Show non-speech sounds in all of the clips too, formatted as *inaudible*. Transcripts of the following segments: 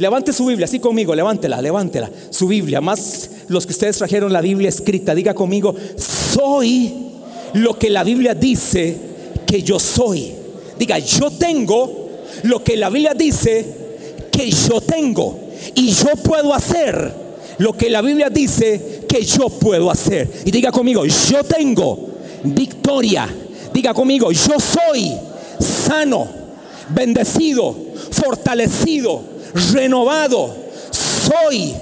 Levante su Biblia, así conmigo, levántela, levántela. Su Biblia, más los que ustedes trajeron la Biblia escrita, diga conmigo, soy lo que la Biblia dice que yo soy. Diga, yo tengo lo que la Biblia dice que yo tengo. Y yo puedo hacer lo que la Biblia dice que yo puedo hacer. Y diga conmigo, yo tengo victoria. Diga conmigo, yo soy sano, bendecido, fortalecido, renovado. Soy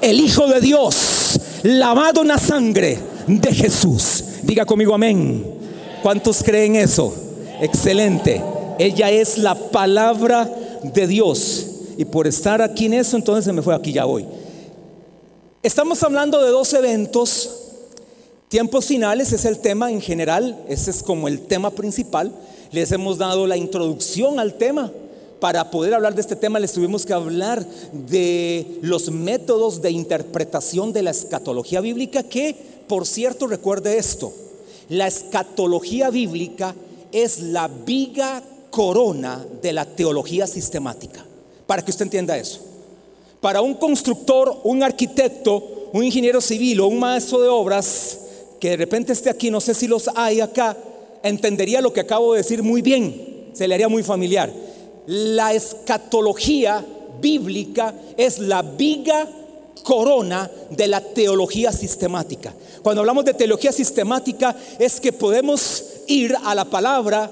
el Hijo de Dios, lavado en la sangre de Jesús. Diga conmigo amén. ¿Cuántos creen eso? Excelente. Ella es la palabra de Dios. Y por estar aquí en eso, entonces se me fue aquí ya hoy. Estamos hablando de dos eventos. Tiempos finales es el tema en general, ese es como el tema principal. Les hemos dado la introducción al tema. Para poder hablar de este tema les tuvimos que hablar de los métodos de interpretación de la escatología bíblica, que por cierto recuerde esto, la escatología bíblica es la viga corona de la teología sistemática, para que usted entienda eso. Para un constructor, un arquitecto, un ingeniero civil o un maestro de obras, que de repente esté aquí, no sé si los hay acá, entendería lo que acabo de decir muy bien, se le haría muy familiar. La escatología bíblica es la viga corona de la teología sistemática. Cuando hablamos de teología sistemática es que podemos ir a la palabra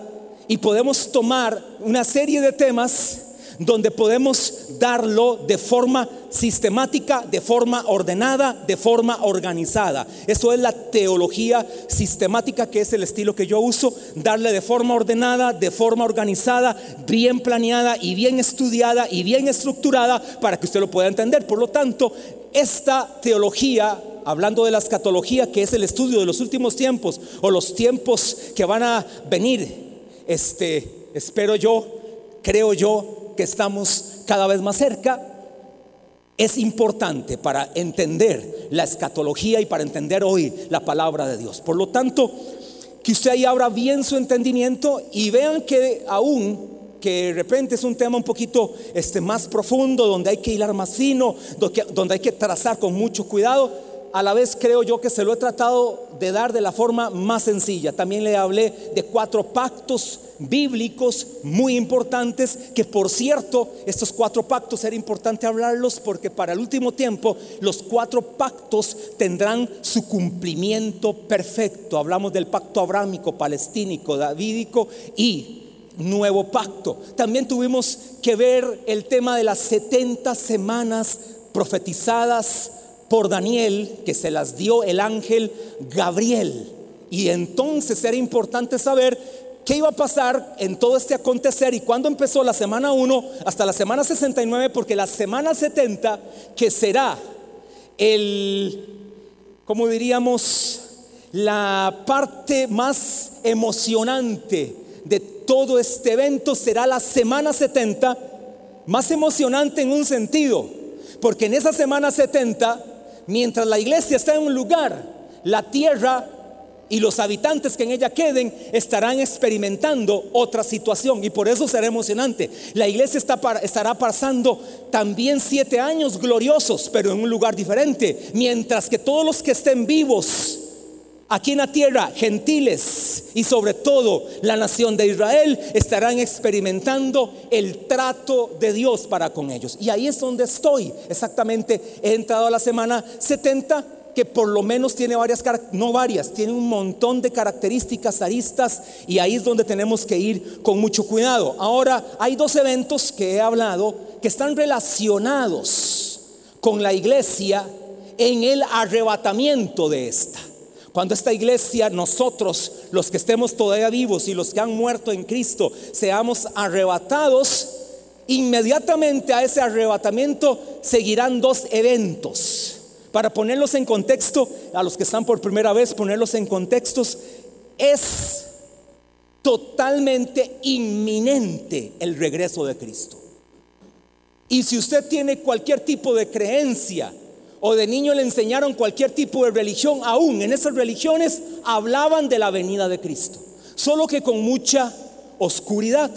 y podemos tomar una serie de temas donde podemos darlo de forma sistemática, de forma ordenada, de forma organizada. Eso es la teología sistemática, que es el estilo que yo uso, darle de forma ordenada, de forma organizada, bien planeada y bien estudiada y bien estructurada para que usted lo pueda entender. Por lo tanto, esta teología hablando de la escatología, que es el estudio de los últimos tiempos o los tiempos que van a venir, este, espero yo, creo yo, que estamos cada vez más cerca, es importante para entender la escatología y para entender hoy la palabra de Dios. Por lo tanto, que usted ahí abra bien su entendimiento y vean que aún que de repente es un tema un poquito este, más profundo, donde hay que hilar más fino, donde hay que trazar con mucho cuidado, a la vez creo yo que se lo he tratado de dar de la forma más sencilla. También le hablé de cuatro pactos bíblicos muy importantes, que por cierto, estos cuatro pactos era importante hablarlos porque para el último tiempo los cuatro pactos tendrán su cumplimiento perfecto. Hablamos del pacto abrámico, palestínico, davídico y nuevo pacto. También tuvimos que ver el tema de las 70 semanas profetizadas por Daniel, que se las dio el ángel Gabriel. Y entonces era importante saber qué iba a pasar en todo este acontecer y cuándo empezó la semana 1 hasta la semana 69, porque la semana 70, que será el, como diríamos, la parte más emocionante de todo este evento, será la semana 70, más emocionante en un sentido, porque en esa semana 70 mientras la iglesia está en un lugar, la tierra y los habitantes que en ella queden estarán experimentando otra situación y por eso será emocionante. La iglesia estará pasando también siete años gloriosos, pero en un lugar diferente, mientras que todos los que estén vivos aquí en la tierra, gentiles y sobre todo la nación de Israel, estarán experimentando el trato de Dios para con ellos. Y ahí es donde estoy. Exactamente, he entrado a la semana 70 que por lo menos tiene varias, no varias, tiene un montón de características aristas y ahí es donde tenemos que ir con mucho cuidado. Ahora, hay dos eventos que he hablado que están relacionados con la iglesia en el arrebatamiento de esta. Cuando esta iglesia, nosotros, los que estemos todavía vivos y los que han muerto en Cristo, seamos arrebatados, inmediatamente a ese arrebatamiento seguirán dos eventos. Para ponerlos en contexto, a los que están por primera vez, ponerlos en contextos, es totalmente inminente el regreso de Cristo. Y si usted tiene cualquier tipo de creencia, o de niño le enseñaron cualquier tipo de religión, aún en esas religiones hablaban de la venida de Cristo, solo que con mucha oscuridad,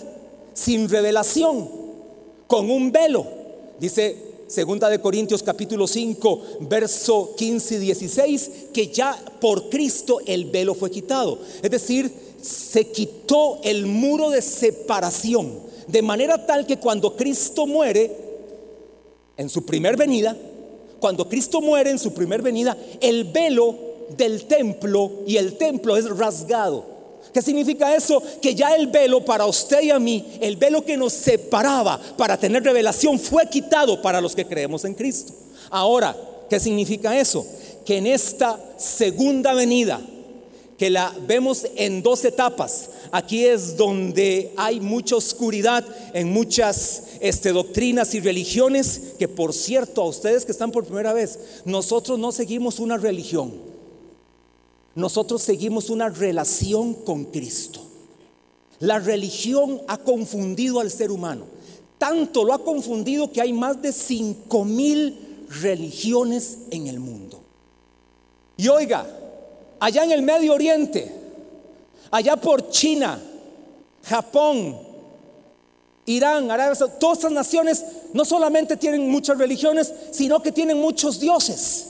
sin revelación, con un velo, Dice Segunda de Corintios capítulo 5, verso 15 y 16, que ya por Cristo el velo fue quitado. Es decir, se quitó el muro de separación, de manera tal que cuando Cristo muere, en su primer venida, cuando Cristo muere en su primer venida, el velo del templo y el templo es rasgado. ¿Qué significa eso? Que ya el velo para usted y a mí, el velo que nos separaba para tener revelación, fue quitado para los que creemos en Cristo. Ahora, ¿qué significa eso? Que en esta segunda venida, que la vemos en dos etapas, aquí es donde hay mucha oscuridad en muchas este, doctrinas y religiones, que por cierto, a ustedes que están por primera vez, nosotros no seguimos una religión. Nosotros seguimos una relación con Cristo. La religión ha confundido al ser humano. Tanto lo ha confundido que hay más de 5 mil religiones en el mundo. Y oiga, allá en el Medio Oriente, allá por China, Japón, Irán, Arabia Saudita, todas estas naciones no solamente tienen muchas religiones, sino que tienen muchos dioses.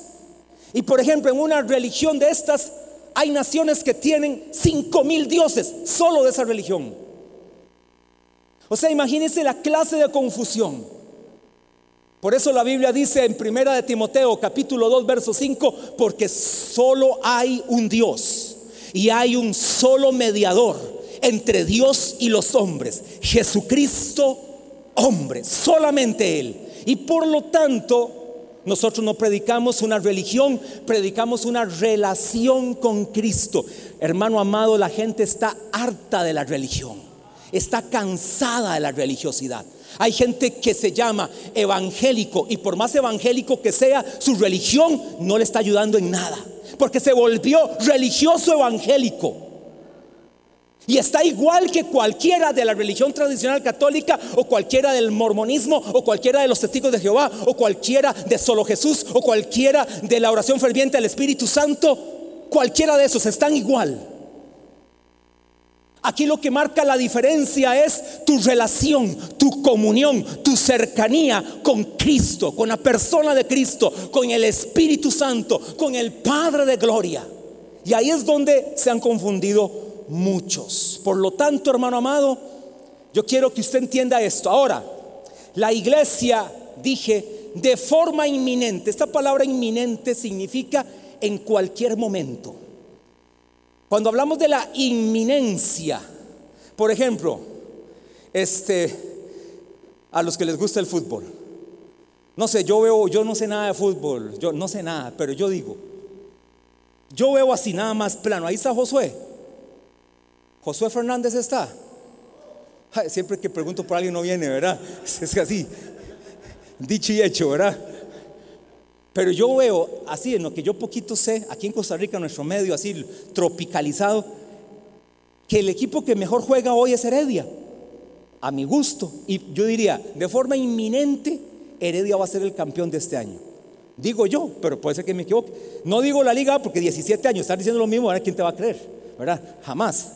Y por ejemplo, en una religión de estas hay naciones que tienen cinco mil dioses solo de esa religión. O sea, imagínense la clase de confusión. Por eso la Biblia dice en Primera de Timoteo capítulo 2 verso 5, porque solo hay un Dios y hay un solo mediador entre Dios y los hombres, Jesucristo hombre, solamente Él. Y por lo tanto, nosotros no predicamos una religión, predicamos una relación con Cristo. Hermano amado, la gente está harta de la religión, está cansada de la religiosidad. Hay gente que se llama evangélico y por más evangélico que sea, su religión no le está ayudando en nada, porque se volvió religioso evangélico. Y está igual que cualquiera de la religión tradicional católica o cualquiera del mormonismo o cualquiera de los testigos de Jehová o cualquiera de solo Jesús o cualquiera de la oración ferviente al Espíritu Santo. Cualquiera de esos están igual. Aquí lo que marca la diferencia es tu relación, tu comunión, tu cercanía con Cristo, con la persona de Cristo, con el Espíritu Santo, con el Padre de Gloria. Y ahí es donde se han confundido muchos. Por lo tanto, hermano amado, yo quiero que usted entienda esto. Ahora, la iglesia, dije, de forma inminente, esta palabra inminente significa en cualquier momento. Cuando hablamos de la inminencia, por ejemplo, este, a los que les gusta el fútbol, no sé, yo veo, yo no sé nada de fútbol, yo no sé nada, pero yo digo, yo veo así nada más plano, ahí está Josué, Josué Fernández está. siempre que pregunto por alguien no viene, ¿verdad? *laughs* Es así, dicho y hecho, ¿verdad? Pero yo veo así, en lo que yo poquito sé, aquí en Costa Rica, nuestro medio, así tropicalizado, que el equipo que mejor juega hoy es Heredia, a mi gusto. Y yo diría, de forma inminente, Heredia va a ser el campeón de este año. Digo yo, pero puede ser que me equivoque. No digo la liga porque 17 años, estar diciendo lo mismo, ¿verdad? ¿quién te va a creer? ¿Verdad? Jamás.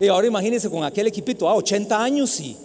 Y ahora imagínense con aquel equipito, ah, 80 años y,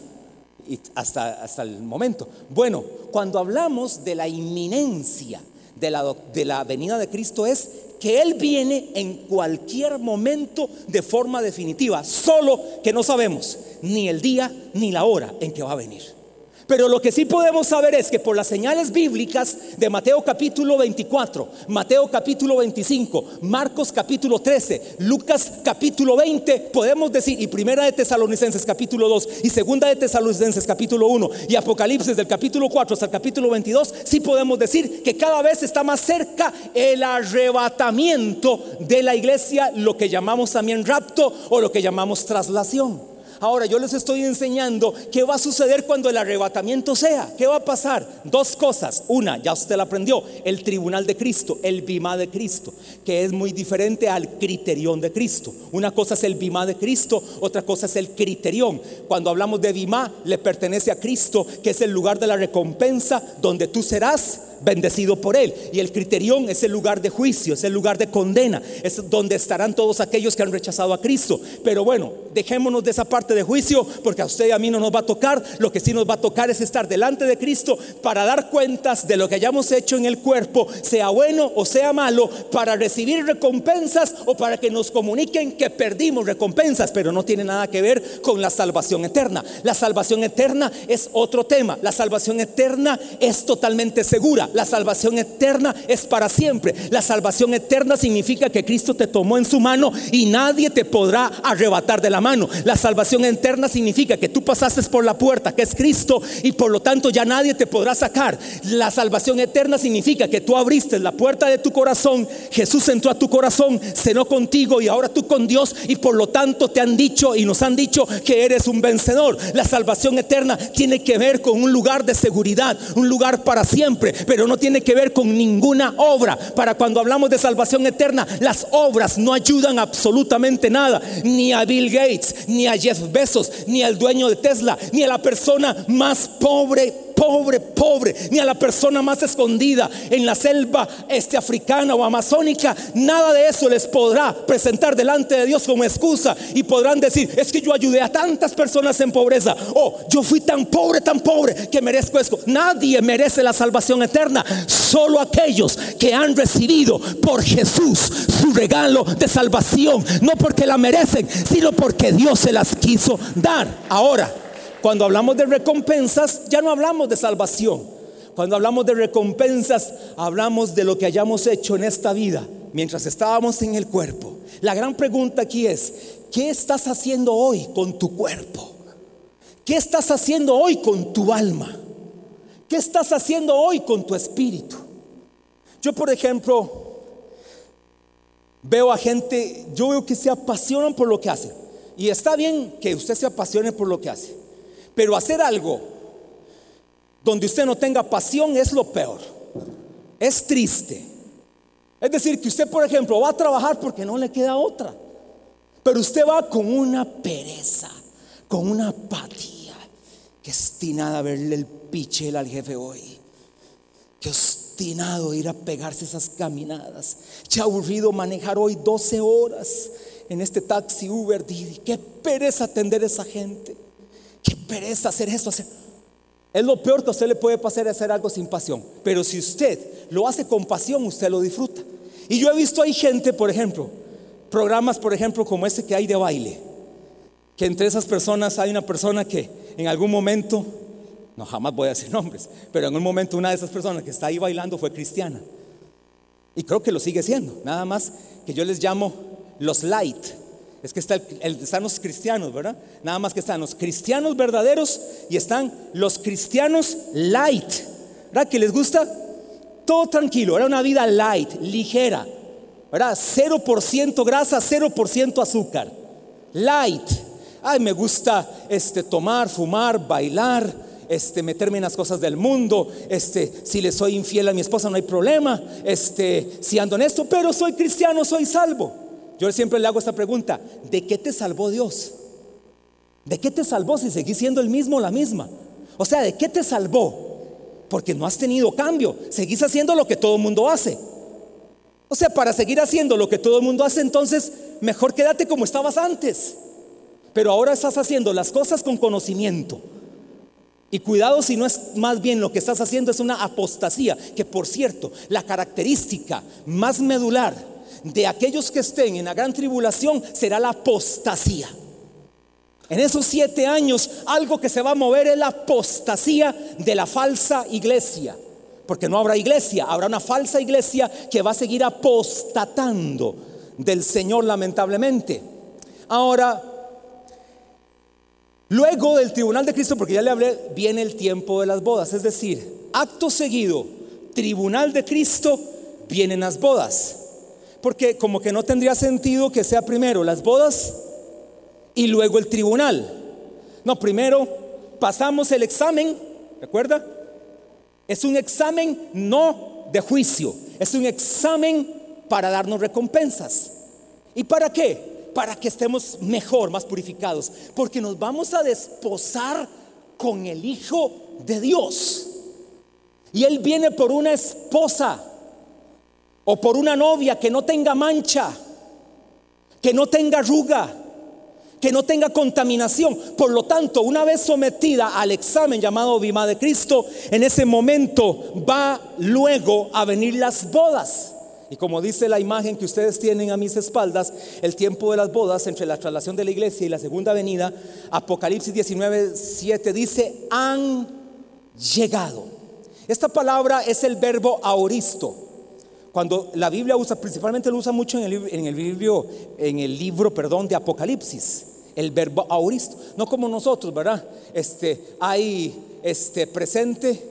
hasta, hasta el momento. Bueno, cuando hablamos de la inminencia de la, de la venida de Cristo es que Él viene en cualquier momento de forma definitiva, solo que no sabemos ni el día ni la hora en que va a venir. Pero lo que sí podemos saber es que por las señales bíblicas de Mateo capítulo 24, Mateo capítulo 25, Marcos capítulo 13, Lucas capítulo 20, podemos decir, y primera de Tesalonicenses capítulo 2, y segunda de Tesalonicenses capítulo 1, y Apocalipsis del capítulo 4 hasta el capítulo 22, sí podemos decir que cada vez está más cerca el arrebatamiento de la iglesia, lo que llamamos también rapto o lo que llamamos traslación. Ahora yo les estoy enseñando qué va a suceder cuando el arrebatamiento sea. ¿Qué va a pasar? Dos cosas. Una, ya usted la aprendió, el tribunal de Cristo, el bimá de Cristo, que es muy diferente al criterión de Cristo. Una cosa es el bimá de Cristo, otra cosa es el criterión. Cuando hablamos de bimá, le pertenece a Cristo, que es el lugar de la recompensa donde tú serás bendecido por Él. Y el criterión es el lugar de juicio, es el lugar de condena, es donde estarán todos aquellos que han rechazado a Cristo. Pero bueno, dejémonos de esa parte de juicio, porque a usted y a mí no nos va a tocar. Lo que sí nos va a tocar es estar delante de Cristo para dar cuentas de lo que hayamos hecho en el cuerpo, sea bueno o sea malo, para recibir recompensas o para que nos comuniquen que perdimos recompensas, pero no tiene nada que ver con la salvación eterna. La salvación eterna es otro tema. La salvación eterna es totalmente segura. La salvación eterna es para siempre. La salvación eterna significa que Cristo te tomó en su mano y nadie te podrá arrebatar de la mano. La salvación eterna significa que tú pasaste por la puerta, que es Cristo, y por lo tanto ya nadie te podrá sacar. La salvación eterna significa que tú abriste la puerta de tu corazón, Jesús entró a tu corazón, cenó contigo y ahora tú con Dios, y por lo tanto te han dicho y nos han dicho que eres un vencedor. La salvación eterna tiene que ver con un lugar de seguridad, un lugar para siempre, pero no tiene que ver con ninguna obra. Para cuando hablamos de salvación eterna, las obras no ayudan absolutamente nada, ni a Bill Gates, ni a Jeff Bezos, ni al dueño de Tesla, ni a la persona más pobre pobre, pobre, ni a la persona más escondida en la selva este africana o amazónica, nada de eso les podrá presentar delante de Dios como excusa y podrán decir, es que yo ayudé a tantas personas en pobreza, o yo fui tan pobre, tan pobre que merezco esto. Nadie merece la salvación eterna, solo aquellos que han recibido por Jesús su regalo de salvación, no porque la merecen, sino porque Dios se las quiso dar. Ahora, cuando hablamos de recompensas, ya no hablamos de salvación. Cuando hablamos de recompensas, hablamos de lo que hayamos hecho en esta vida mientras estábamos en el cuerpo. La gran pregunta aquí es, ¿qué estás haciendo hoy con tu cuerpo? ¿Qué estás haciendo hoy con tu alma? ¿Qué estás haciendo hoy con tu espíritu? Yo, por ejemplo, veo a gente, yo veo que se apasionan por lo que hacen. Y está bien que usted se apasione por lo que hace. Pero hacer algo donde usted no tenga pasión es lo peor. Es triste. Es decir, que usted, por ejemplo, va a trabajar porque no le queda otra. Pero usted va con una pereza, con una apatía. Que obstinada a verle el pichel al jefe hoy. Que obstinado ir a pegarse esas caminadas. Que aburrido manejar hoy 12 horas en este taxi Uber. Qué pereza atender a esa gente. Qué pereza hacer eso. Hacer. Es lo peor que a usted le puede pasar hacer algo sin pasión. Pero si usted lo hace con pasión, usted lo disfruta. Y yo he visto ahí gente, por ejemplo, programas, por ejemplo, como ese que hay de baile. Que entre esas personas hay una persona que en algún momento, no jamás voy a decir *laughs* nombres, pero en un momento una de esas personas que está ahí bailando fue cristiana. Y creo que lo sigue siendo. Nada más que yo les llamo los light es que está están los cristianos, ¿verdad? Nada más que están los cristianos verdaderos y están los cristianos light. ¿Verdad? Que les gusta todo tranquilo, era una vida light, ligera. ¿Verdad? 0% grasa, 0% azúcar. Light. Ay, me gusta este tomar, fumar, bailar, este, meterme en las cosas del mundo, este, si le soy infiel a mi esposa no hay problema, este, si ando en esto, pero soy cristiano, soy salvo. Yo siempre le hago esta pregunta, ¿de qué te salvó Dios? ¿De qué te salvó si seguís siendo el mismo o la misma? O sea, ¿de qué te salvó? Porque no has tenido cambio, seguís haciendo lo que todo el mundo hace. O sea, para seguir haciendo lo que todo el mundo hace, entonces mejor quédate como estabas antes. Pero ahora estás haciendo las cosas con conocimiento. Y cuidado si no es más bien lo que estás haciendo es una apostasía, que por cierto, la característica más medular de aquellos que estén en la gran tribulación será la apostasía. En esos siete años, algo que se va a mover es la apostasía de la falsa iglesia. Porque no habrá iglesia, habrá una falsa iglesia que va a seguir apostatando del Señor lamentablemente. Ahora, luego del tribunal de Cristo, porque ya le hablé, viene el tiempo de las bodas. Es decir, acto seguido, tribunal de Cristo, vienen las bodas. Porque como que no tendría sentido que sea primero las bodas y luego el tribunal. No, primero pasamos el examen, ¿recuerda? Es un examen no de juicio, es un examen para darnos recompensas. ¿Y para qué? Para que estemos mejor, más purificados, porque nos vamos a desposar con el Hijo de Dios. Y Él viene por una esposa o por una novia que no tenga mancha, que no tenga arruga, que no tenga contaminación. Por lo tanto, una vez sometida al examen llamado Bima de Cristo, en ese momento va luego a venir las bodas. Y como dice la imagen que ustedes tienen a mis espaldas, el tiempo de las bodas entre la traslación de la iglesia y la segunda venida, Apocalipsis 19, 7 dice, han llegado. Esta palabra es el verbo auristo. Cuando la Biblia usa, principalmente lo usa mucho en el, libro, en el libro perdón, de Apocalipsis el verbo auristo, no como nosotros, ¿verdad? Este, hay este presente,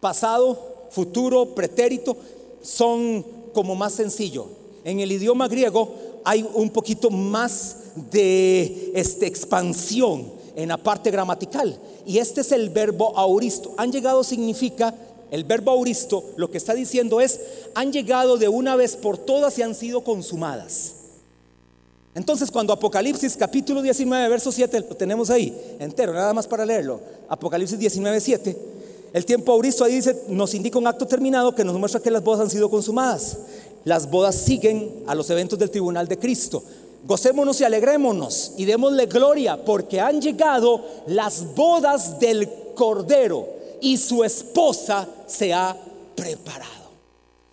pasado, futuro, pretérito, son como más sencillo. En el idioma griego hay un poquito más de este, expansión en la parte gramatical. Y este es el verbo auristo. Han llegado significa, el verbo auristo lo que está diciendo es, han llegado de una vez por todas y han sido consumadas. Entonces cuando Apocalipsis capítulo 19, verso 7, lo tenemos ahí, entero, nada más para leerlo, Apocalipsis 19, 7, el tiempo auristo ahí dice, nos indica un acto terminado que nos muestra que las bodas han sido consumadas. Las bodas siguen a los eventos del tribunal de Cristo. Gocémonos y alegrémonos y démosle gloria porque han llegado las bodas del Cordero y su esposa se ha preparado.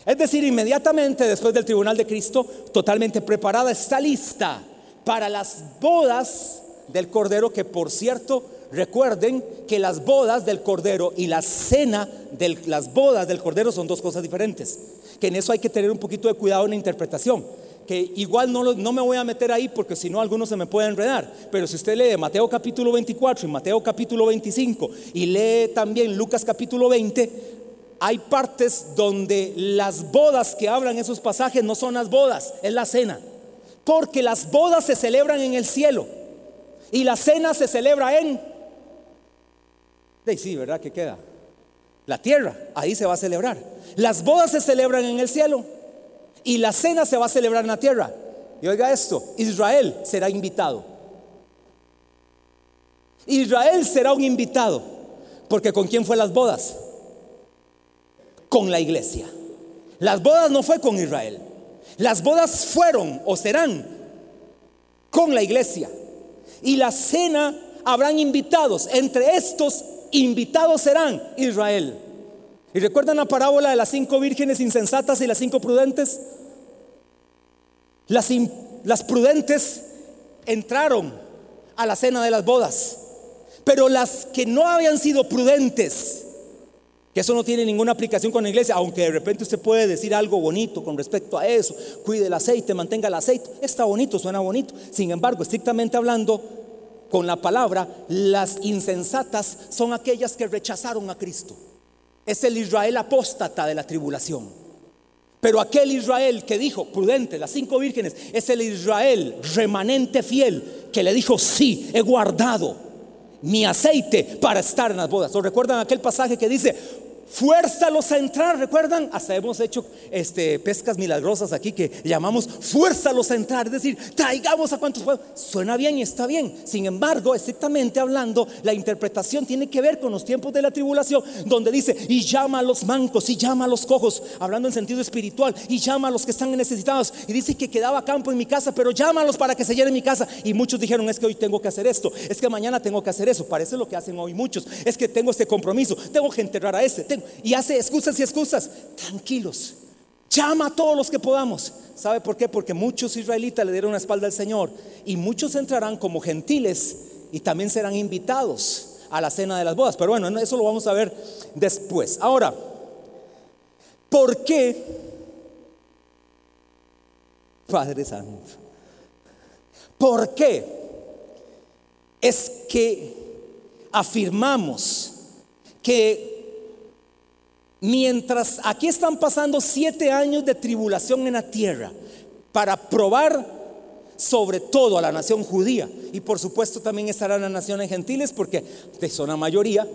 Es decir, inmediatamente después del tribunal de Cristo, totalmente preparada, está lista para las bodas del Cordero, que por cierto, recuerden que las bodas del Cordero y la cena de las bodas del Cordero son dos cosas diferentes, que en eso hay que tener un poquito de cuidado en la interpretación que igual no, no, me voy a meter ahí porque si no algunos se me pueden enredar. Pero si usted lee Mateo capítulo 24 y Mateo capítulo 25 y lee también Lucas capítulo 20, hay partes donde las bodas que hablan esos pasajes no son las bodas, es la cena. Porque las bodas se celebran en el cielo y la cena se celebra en... sí, ¿verdad? que queda? La tierra, ahí se va a celebrar. Las bodas se celebran en el cielo y la cena se va a celebrar en la tierra. Y oiga esto, Israel será invitado. Israel será un invitado, porque ¿con quién fue las bodas? con la iglesia. Las bodas no fue con Israel. Las bodas fueron o serán con la iglesia. Y la cena habrán invitados. Entre estos invitados serán Israel. ¿Y recuerdan la parábola de las cinco vírgenes insensatas y las cinco prudentes? Las, prudentes entraron a la cena de las bodas. Pero las que no habían sido prudentes, que eso no tiene ninguna aplicación con la iglesia, aunque de repente usted puede decir algo bonito con respecto a eso, cuide el aceite, mantenga el aceite, está bonito, suena bonito. Sin embargo, estrictamente hablando, con la palabra, las insensatas son aquellas que rechazaron a Cristo. Es el Israel apóstata de la tribulación. Pero aquel Israel que dijo, prudente, las cinco vírgenes, es el Israel remanente fiel que le dijo, sí, he guardado mi aceite para estar en las bodas. ¿O recuerdan aquel pasaje que dice, fuérzalos a entrar, ¿recuerdan? Hasta hemos hecho este, pescas milagrosas aquí que llamamos fuérzalos a entrar, es decir, traigamos a cuantos puedan. Suena bien y está bien. Sin embargo, estrictamente hablando, la interpretación tiene que ver con los tiempos de la tribulación, donde dice, y llama a los mancos, y llama a los cojos, hablando en sentido espiritual, y llama a los que están necesitados. Y dice que quedaba campo en mi casa, pero llámalos para que se llene mi casa. Y muchos dijeron, es que hoy tengo que hacer esto, es que mañana tengo que hacer eso. Parece lo que hacen hoy muchos. Es que tengo este compromiso, tengo que enterrar a este y hace excusas y excusas. Tranquilos. Llama a todos los que podamos. ¿Sabe por qué? Porque muchos israelitas le dieron la espalda al Señor y muchos entrarán como gentiles y también serán invitados a la cena de las bodas. Pero bueno, eso lo vamos a ver después. Ahora, ¿por qué? Padre Santo. ¿Por qué es que afirmamos que Mientras aquí están pasando siete años de tribulación en la tierra para probar sobre todo a la nación judía y por supuesto también estarán las naciones gentiles porque son la mayoría.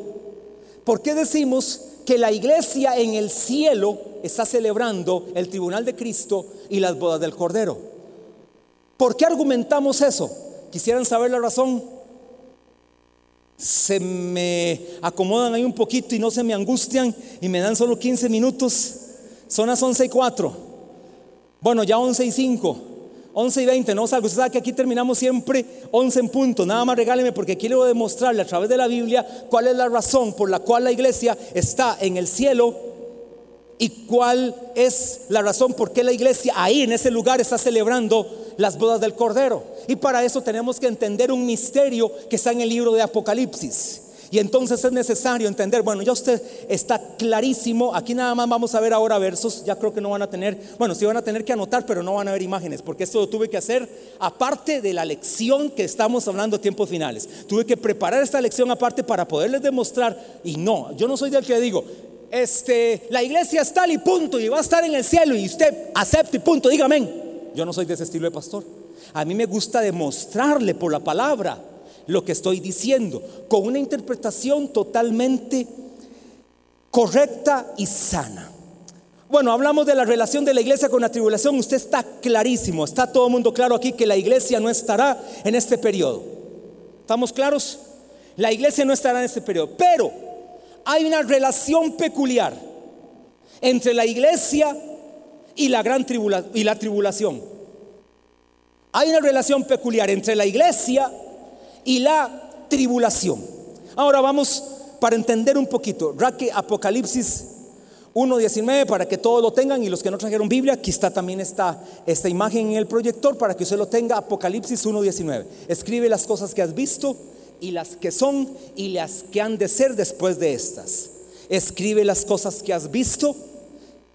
¿Por qué decimos que la iglesia en el cielo está celebrando el tribunal de Cristo y las bodas del Cordero? ¿Por qué argumentamos eso? ¿Quisieran saber la razón? Se me acomodan ahí un poquito y no se me angustian y me dan solo 15 minutos. Son las 11 y 4. Bueno, ya 11 y 5. 11 y 20, no salgo. Usted sabe que aquí terminamos siempre 11 en punto. Nada más regáleme porque quiero demostrarle a través de la Biblia cuál es la razón por la cual la iglesia está en el cielo y cuál es la razón por qué la iglesia ahí en ese lugar está celebrando las bodas del Cordero. Y para eso tenemos que entender un misterio que está en el libro de Apocalipsis. Y entonces es necesario entender, bueno, ya usted está clarísimo, aquí nada más vamos a ver ahora versos, ya creo que no van a tener, bueno, sí van a tener que anotar, pero no van a ver imágenes, porque esto lo tuve que hacer aparte de la lección que estamos hablando a tiempos finales. Tuve que preparar esta lección aparte para poderles demostrar, y no, yo no soy del que digo, este, la iglesia es tal y punto, y va a estar en el cielo, y usted acepte y punto, dígame. Yo no soy de ese estilo de pastor. A mí me gusta demostrarle por la palabra lo que estoy diciendo, con una interpretación totalmente correcta y sana. Bueno, hablamos de la relación de la iglesia con la tribulación. Usted está clarísimo, está todo el mundo claro aquí que la iglesia no estará en este periodo. ¿Estamos claros? La iglesia no estará en este periodo. Pero hay una relación peculiar entre la iglesia y la gran y la tribulación. Hay una relación peculiar entre la iglesia y la tribulación. Ahora vamos para entender un poquito. Raque Apocalipsis 1.19 para que todos lo tengan y los que no trajeron Biblia, aquí está también esta, esta imagen en el proyector para que usted lo tenga. Apocalipsis 1.19. Escribe las cosas que has visto y las que son y las que han de ser después de estas. Escribe las cosas que has visto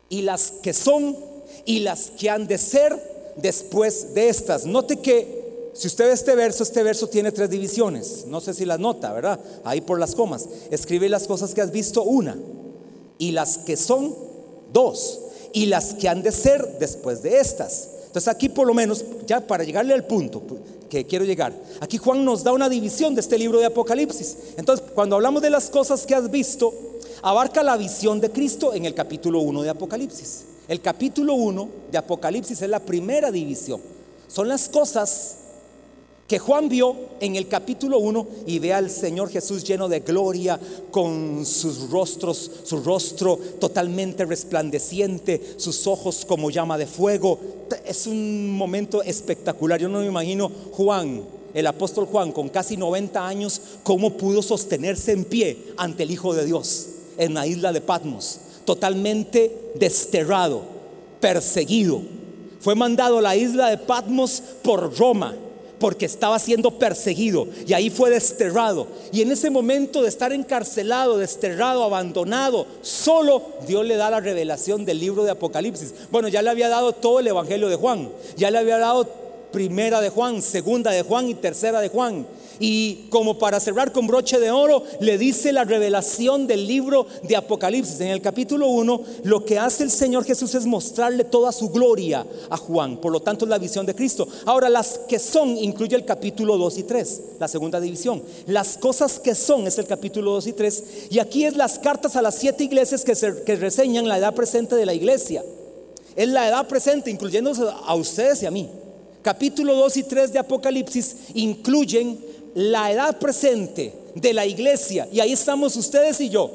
y las que son y las que han de ser después de estas. Note que si usted ve este verso, este verso tiene tres divisiones. No sé si las nota, ¿verdad? Ahí por las comas. Escribe las cosas que has visto, una. Y las que son, dos. Y las que han de ser después de estas. Entonces aquí por lo menos, ya para llegarle al punto que quiero llegar, aquí Juan nos da una división de este libro de Apocalipsis. Entonces, cuando hablamos de las cosas que has visto, abarca la visión de Cristo en el capítulo 1 de Apocalipsis. El capítulo 1 de Apocalipsis es la primera división. Son las cosas que Juan vio en el capítulo 1 y ve al Señor Jesús lleno de gloria, con sus rostros, su rostro totalmente resplandeciente, sus ojos como llama de fuego. Es un momento espectacular. Yo no me imagino Juan, el apóstol Juan, con casi 90 años, cómo pudo sostenerse en pie ante el Hijo de Dios en la isla de Patmos, totalmente desterrado, perseguido. Fue mandado a la isla de Patmos por Roma porque estaba siendo perseguido y ahí fue desterrado. Y en ese momento de estar encarcelado, desterrado, abandonado, solo Dios le da la revelación del libro de Apocalipsis. Bueno, ya le había dado todo el Evangelio de Juan, ya le había dado primera de Juan, segunda de Juan y tercera de Juan. Y como para cerrar con broche de oro, le dice la revelación del libro de Apocalipsis. En el capítulo 1, lo que hace el Señor Jesús es mostrarle toda su gloria a Juan. Por lo tanto, es la visión de Cristo. Ahora, las que son incluye el capítulo 2 y 3, la segunda división. Las cosas que son es el capítulo 2 y 3. Y aquí es las cartas a las siete iglesias que, que reseñan la edad presente de la iglesia. Es la edad presente, incluyéndose a ustedes y a mí. Capítulo 2 y 3 de Apocalipsis incluyen la edad presente de la iglesia, y ahí estamos ustedes y yo,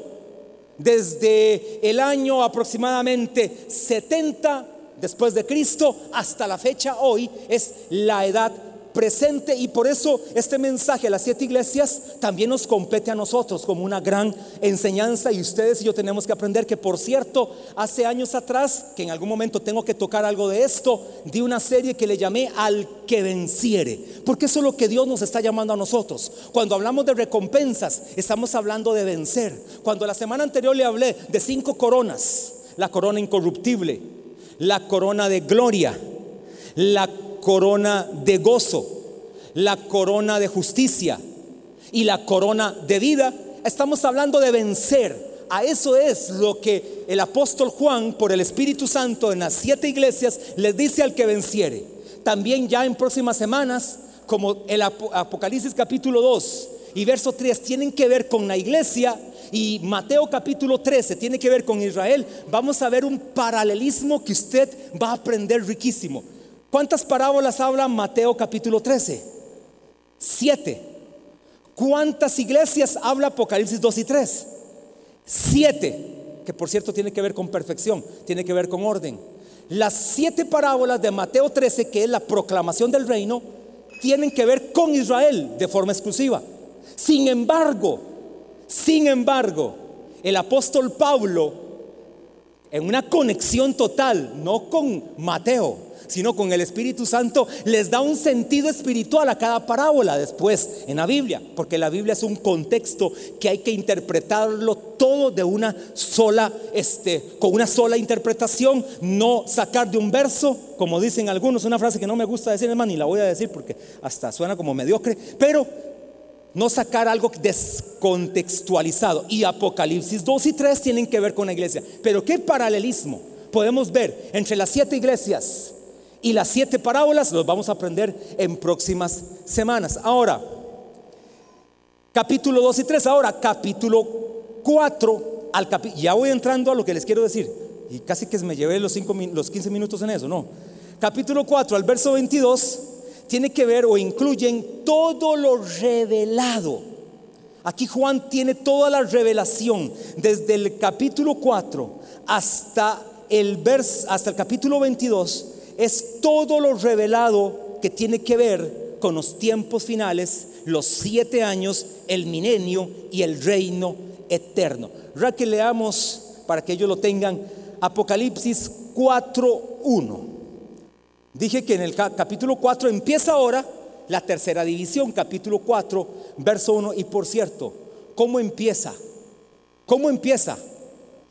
desde el año aproximadamente 70 después de Cristo hasta la fecha hoy, es la edad presente y por eso este mensaje a las siete iglesias también nos compete a nosotros como una gran enseñanza y ustedes y yo tenemos que aprender que por cierto hace años atrás que en algún momento tengo que tocar algo de esto di una serie que le llamé al que venciere porque eso es lo que Dios nos está llamando a nosotros. Cuando hablamos de recompensas estamos hablando de vencer. Cuando la semana anterior le hablé de cinco coronas la corona incorruptible la corona de gloria la corona de gozo, la corona de justicia y la corona de vida. Estamos hablando de vencer. A eso es lo que el apóstol Juan, por el Espíritu Santo, en las siete iglesias, les dice al que venciere. También ya en próximas semanas, como el Apocalipsis capítulo 2 y verso 3 tienen que ver con la iglesia y Mateo capítulo 13 tiene que ver con Israel, vamos a ver un paralelismo que usted va a aprender riquísimo. ¿Cuántas parábolas habla Mateo capítulo 13? Siete. ¿Cuántas iglesias habla Apocalipsis 2 y 3? Siete. Que por cierto tiene que ver con perfección, tiene que ver con orden. las siete parábolas de Mateo 13, que es la proclamación del reino, tienen que ver con Israel de forma exclusiva. Sin embargo, sin embargo, el apóstol Pablo, en una conexión total, no con Mateo, sino con el Espíritu Santo, les da un sentido espiritual a cada parábola después en la Biblia, porque la Biblia es un contexto que hay que interpretarlo todo de una sola, este, con una sola interpretación, no sacar de un verso, como dicen algunos, una frase que no me gusta decir, hermano, ni la voy a decir porque hasta suena como mediocre, pero no sacar algo descontextualizado. Y Apocalipsis 2 y 3 tienen que ver con la iglesia. Pero ¿qué paralelismo podemos ver entre las siete iglesias y las siete parábolas los vamos a aprender en próximas semanas. Ahora, capítulo 2 y 3. Ahora, capítulo 4. Al ya voy entrando a lo que les quiero decir. Y casi que me llevé los, cinco, los 15 minutos en eso, no. Capítulo 4 al verso 22 tiene que ver o incluyen todo lo revelado. Aquí Juan tiene toda la revelación desde el capítulo 4 hasta el, vers, hasta el capítulo 22 es todo lo revelado que tiene que ver con los tiempos finales, los siete años, el milenio y el reino eterno. Ra que leamos para que ellos lo tengan Apocalipsis 4.1. Dije que en el capítulo 4 empieza ahora la tercera división, capítulo 4, verso 1. Y por cierto, ¿cómo empieza? ¿Cómo empieza?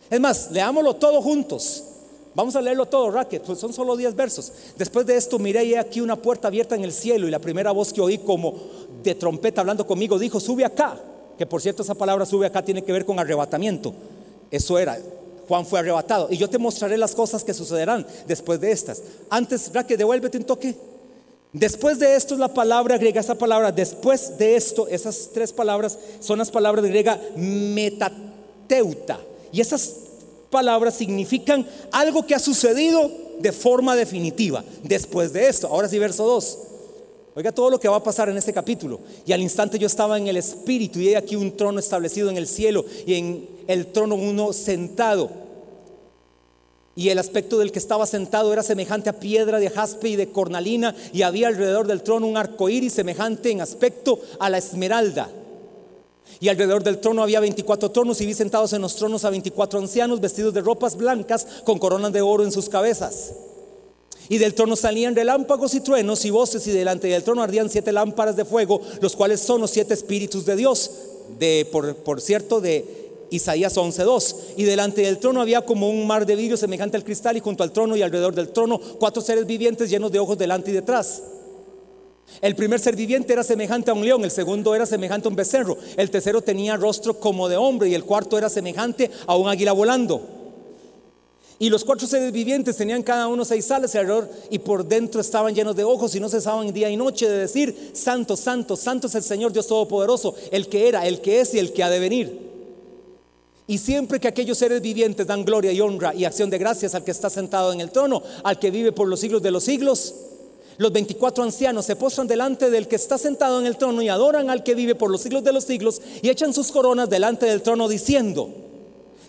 Es más, leámoslo todos juntos. Vamos a leerlo todo, Racket, pues son solo 10 versos. Después de esto miré aquí una puerta abierta en el cielo y la primera voz que oí como de trompeta hablando conmigo dijo, sube acá. Que por cierto esa palabra sube acá tiene que ver con arrebatamiento. Eso era, Juan fue arrebatado. Y yo te mostraré las cosas que sucederán después de estas. Antes, Racket, devuélvete un toque. Después de esto es la palabra griega, esa palabra, después de esto, esas tres palabras son las palabras griega metateuta. Y esas palabras significan algo que ha sucedido de forma definitiva después de esto. Ahora sí, verso 2. Oiga todo lo que va a pasar en este capítulo. Y al instante yo estaba en el Espíritu y hay aquí un trono establecido en el cielo y en el trono uno sentado. Y el aspecto del que estaba sentado era semejante a piedra de jaspe y de cornalina y había alrededor del trono un arco iris semejante en aspecto a la esmeralda. Y alrededor del trono había 24 tronos y vi sentados en los tronos a 24 ancianos vestidos de ropas blancas con coronas de oro en sus cabezas. Y del trono salían relámpagos y truenos y voces y delante del trono ardían siete lámparas de fuego, los cuales son los siete espíritus de Dios, de, por, por cierto, de Isaías 11.2. Y delante del trono había como un mar de vidrio semejante al cristal y junto al trono y alrededor del trono cuatro seres vivientes llenos de ojos delante y detrás. El primer ser viviente era semejante a un león, el segundo era semejante a un becerro, el tercero tenía rostro como de hombre y el cuarto era semejante a un águila volando. Y los cuatro seres vivientes tenían cada uno seis alas alrededor y por dentro estaban llenos de ojos y no cesaban día y noche de decir, Santo, Santo, Santo es el Señor Dios Todopoderoso, el que era, el que es y el que ha de venir. Y siempre que aquellos seres vivientes dan gloria y honra y acción de gracias al que está sentado en el trono, al que vive por los siglos de los siglos, los 24 ancianos se postran delante del que está sentado en el trono y adoran al que vive por los siglos de los siglos y echan sus coronas delante del trono diciendo,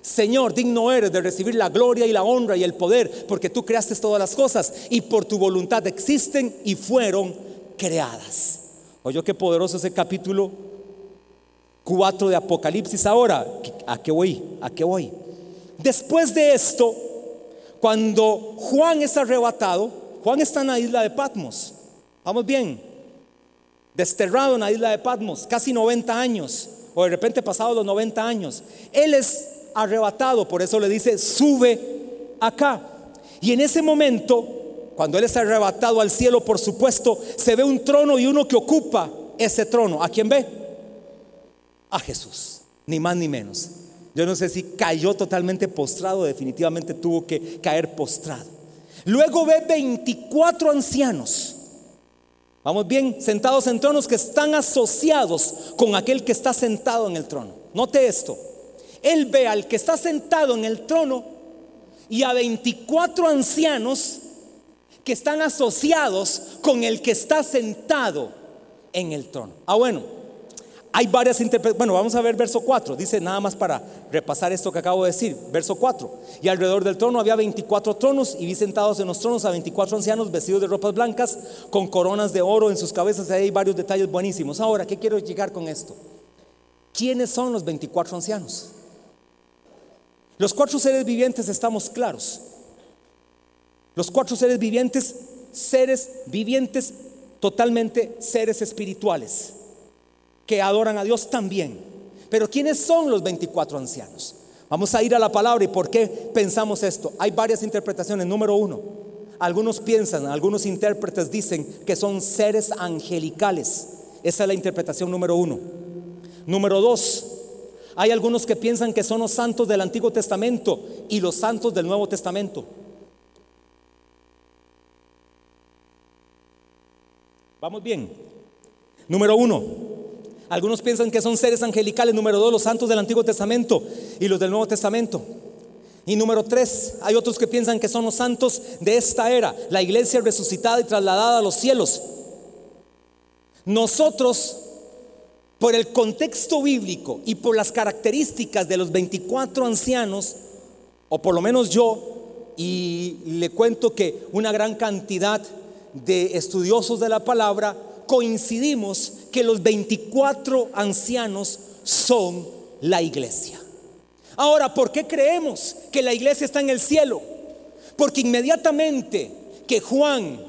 Señor, digno eres de recibir la gloria y la honra y el poder, porque tú creaste todas las cosas y por tu voluntad existen y fueron creadas. Oye, qué poderoso ese capítulo 4 de Apocalipsis. Ahora, ¿a qué voy? ¿A qué voy? Después de esto, cuando Juan es arrebatado, Juan está en la isla de Patmos. Vamos bien. Desterrado en la isla de Patmos, casi 90 años, o de repente pasado los 90 años. Él es arrebatado, por eso le dice, sube acá. Y en ese momento, cuando Él es arrebatado al cielo, por supuesto, se ve un trono y uno que ocupa ese trono. ¿A quién ve? A Jesús, ni más ni menos. Yo no sé si cayó totalmente postrado, definitivamente tuvo que caer postrado. Luego ve 24 ancianos. Vamos bien, sentados en tronos que están asociados con aquel que está sentado en el trono. Note esto. Él ve al que está sentado en el trono y a 24 ancianos que están asociados con el que está sentado en el trono. Ah, bueno, Hay varias interpretaciones. Bueno, vamos a ver verso 4. Dice nada más para repasar esto que acabo de decir. Verso 4. Y alrededor del trono había 24 tronos y vi sentados en los tronos a 24 ancianos vestidos de ropas blancas con coronas de oro en sus cabezas. Ahí hay varios detalles buenísimos. Ahora, ¿qué quiero llegar con esto? ¿Quiénes son los 24 ancianos? Los cuatro seres vivientes estamos claros. Los cuatro seres vivientes, seres vivientes totalmente seres espirituales que adoran a Dios también. Pero ¿quiénes son los 24 ancianos? Vamos a ir a la palabra y por qué pensamos esto. Hay varias interpretaciones. Número uno, algunos piensan, algunos intérpretes dicen que son seres angelicales. Esa es la interpretación número uno. Número dos, hay algunos que piensan que son los santos del Antiguo Testamento y los santos del Nuevo Testamento. Vamos bien. Número uno, algunos piensan que son seres angelicales. Número dos, los santos del Antiguo Testamento y los del Nuevo Testamento. Y número tres, hay otros que piensan que son los santos de esta era, la iglesia resucitada y trasladada a los cielos. Nosotros, por el contexto bíblico y por las características de los 24 ancianos, o por lo menos yo, y le cuento que una gran cantidad de estudiosos de la palabra, coincidimos que los 24 ancianos son la iglesia. Ahora, ¿por qué creemos que la iglesia está en el cielo? Porque inmediatamente que Juan,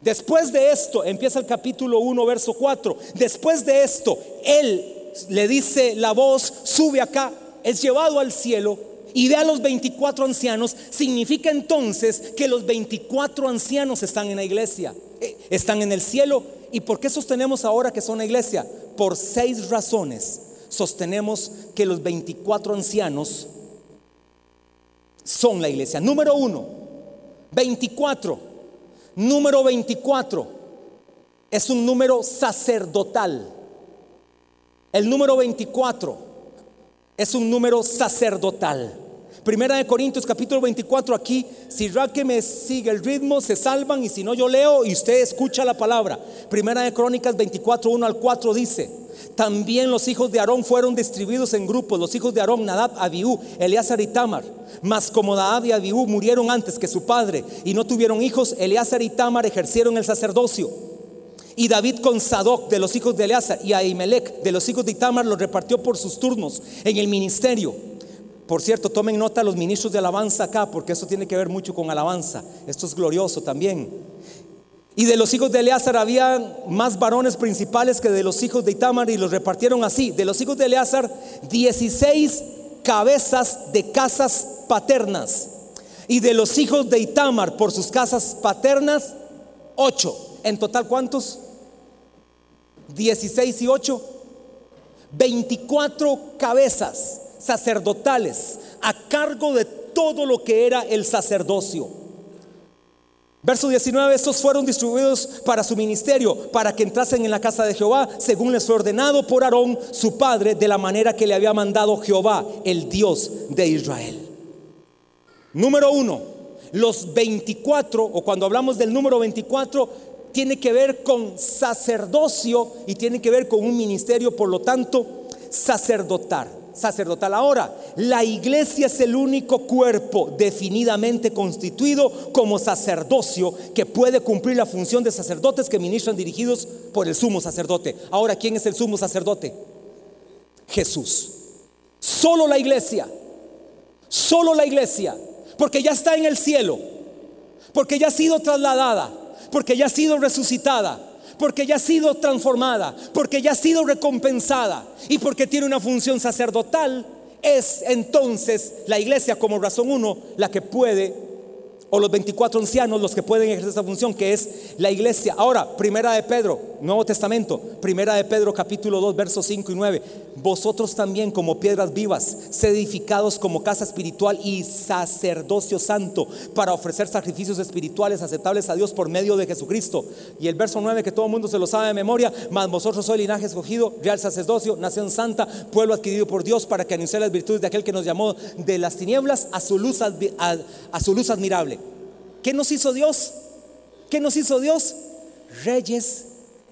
después de esto, empieza el capítulo 1, verso 4, después de esto, él le dice la voz, sube acá, es llevado al cielo y ve a los 24 ancianos, significa entonces que los 24 ancianos están en la iglesia, eh, están en el cielo ¿Y por qué sostenemos ahora que son la iglesia? Por seis razones sostenemos que los 24 ancianos son la iglesia. Número uno, 24. Número 24 es un número sacerdotal. El número 24 es un número sacerdotal. Primera de Corintios capítulo 24 aquí, si Raque me sigue el ritmo, se salvan y si no yo leo y usted escucha la palabra. Primera de Crónicas 24, 1 al 4 dice, también los hijos de Aarón fueron distribuidos en grupos, los hijos de Aarón, Nadab, Abiú, Eleazar y Tamar. Mas como Nadab y Abiú murieron antes que su padre y no tuvieron hijos, Eleazar y Tamar ejercieron el sacerdocio. Y David con Sadoc de los hijos de Eleazar y Ahimelech de los hijos de Itamar los repartió por sus turnos en el ministerio. Por cierto, tomen nota los ministros de alabanza acá, porque eso tiene que ver mucho con alabanza. Esto es glorioso también. Y de los hijos de Eleazar había más varones principales que de los hijos de Itamar y los repartieron así. De los hijos de Eleazar, 16 cabezas de casas paternas. Y de los hijos de Itamar por sus casas paternas, 8. En total, ¿cuántos? 16 y 8. 24 cabezas sacerdotales a cargo de todo lo que era el sacerdocio. Verso 19, estos fueron distribuidos para su ministerio, para que entrasen en la casa de Jehová, según les fue ordenado por Aarón, su padre, de la manera que le había mandado Jehová, el Dios de Israel. Número uno, los 24, o cuando hablamos del número 24, tiene que ver con sacerdocio y tiene que ver con un ministerio, por lo tanto, sacerdotal sacerdotal. Ahora, la iglesia es el único cuerpo definidamente constituido como sacerdocio que puede cumplir la función de sacerdotes que ministran dirigidos por el sumo sacerdote. Ahora, ¿quién es el sumo sacerdote? Jesús. Solo la iglesia. Solo la iglesia. Porque ya está en el cielo. Porque ya ha sido trasladada. Porque ya ha sido resucitada porque ya ha sido transformada, porque ya ha sido recompensada y porque tiene una función sacerdotal, es entonces la iglesia como razón uno la que puede o los 24 ancianos los que pueden ejercer esa función, que es la iglesia. Ahora, primera de Pedro, Nuevo Testamento, primera de Pedro capítulo 2, versos 5 y 9. Vosotros también como piedras vivas, sed edificados como casa espiritual y sacerdocio santo para ofrecer sacrificios espirituales aceptables a Dios por medio de Jesucristo. Y el verso 9 que todo el mundo se lo sabe de memoria, mas vosotros sois linaje escogido, real sacerdocio, nación santa, pueblo adquirido por Dios para que anunciar las virtudes de aquel que nos llamó de las tinieblas a su luz admirable. ¿Qué nos hizo Dios? ¿Qué nos hizo Dios? Reyes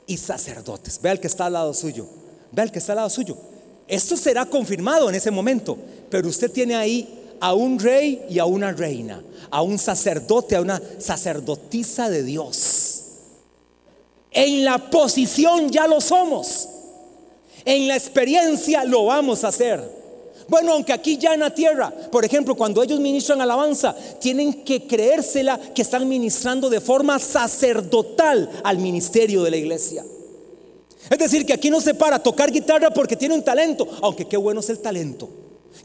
y sacerdotes. Vea el que está al lado suyo. Ve al que está al lado suyo. Esto será confirmado en ese momento, pero usted tiene ahí a un rey y a una reina, a un sacerdote, a una sacerdotisa de Dios. En la posición ya lo somos. En la experiencia lo vamos a hacer. Bueno, aunque aquí ya en la tierra, por ejemplo, cuando ellos ministran alabanza, tienen que creérsela que están ministrando de forma sacerdotal al ministerio de la iglesia. Es decir, que aquí no se para tocar guitarra porque tiene un talento, aunque qué bueno es el talento.